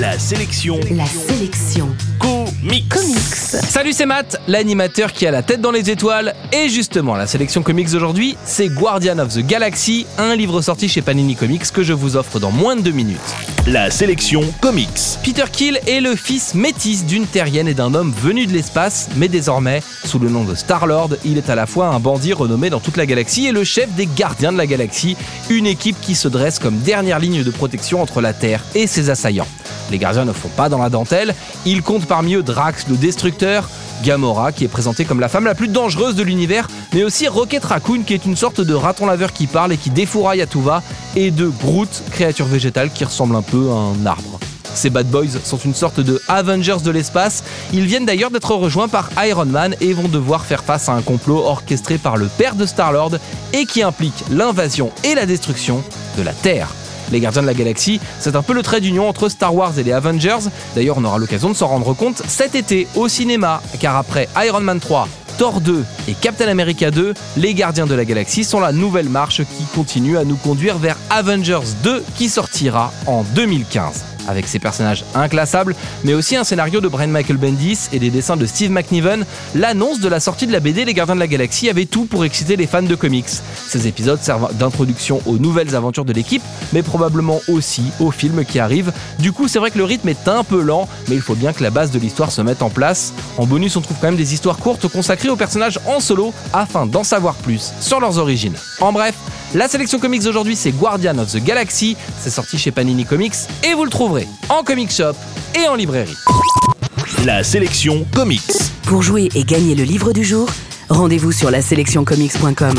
La sélection. La sélection. Comics. Comics. Salut, c'est Matt, l'animateur qui a la tête dans les étoiles. Et justement, la sélection comics d'aujourd'hui, c'est Guardian of the Galaxy, un livre sorti chez Panini Comics que je vous offre dans moins de deux minutes. La sélection comics. Peter Kill est le fils métis d'une terrienne et d'un homme venu de l'espace, mais désormais, sous le nom de Star-Lord, il est à la fois un bandit renommé dans toute la galaxie et le chef des gardiens de la galaxie, une équipe qui se dresse comme dernière ligne de protection entre la Terre et ses assaillants. Les gardiens ne font pas dans la dentelle, ils comptent parmi eux Drax le destructeur, Gamora qui est présentée comme la femme la plus dangereuse de l'univers, mais aussi Rocket Raccoon qui est une sorte de raton laveur qui parle et qui défouraille à tout va, et de Groot, créature végétale qui ressemble un peu à un arbre. Ces Bad Boys sont une sorte de Avengers de l'espace. Ils viennent d'ailleurs d'être rejoints par Iron Man et vont devoir faire face à un complot orchestré par le père de Star-Lord et qui implique l'invasion et la destruction de la Terre. Les Gardiens de la Galaxie, c'est un peu le trait d'union entre Star Wars et les Avengers. D'ailleurs, on aura l'occasion de s'en rendre compte cet été au cinéma, car après Iron Man 3, Thor 2 et Captain America 2, les Gardiens de la Galaxie sont la nouvelle marche qui continue à nous conduire vers Avengers 2 qui sortira en 2015 avec ses personnages inclassables, mais aussi un scénario de Brian Michael Bendis et des dessins de Steve McNiven, l'annonce de la sortie de la BD Les Gardiens de la Galaxie avait tout pour exciter les fans de comics. Ces épisodes servent d'introduction aux nouvelles aventures de l'équipe, mais probablement aussi aux films qui arrivent. Du coup, c'est vrai que le rythme est un peu lent, mais il faut bien que la base de l'histoire se mette en place. En bonus, on trouve quand même des histoires courtes consacrées aux personnages en solo afin d'en savoir plus sur leurs origines. En bref, la sélection comics d'aujourd'hui, c'est Guardian of the Galaxy. C'est sorti chez Panini Comics et vous le trouverez en comic shop et en librairie. La sélection comics. Pour jouer et gagner le livre du jour, rendez-vous sur la sélectioncomics.com.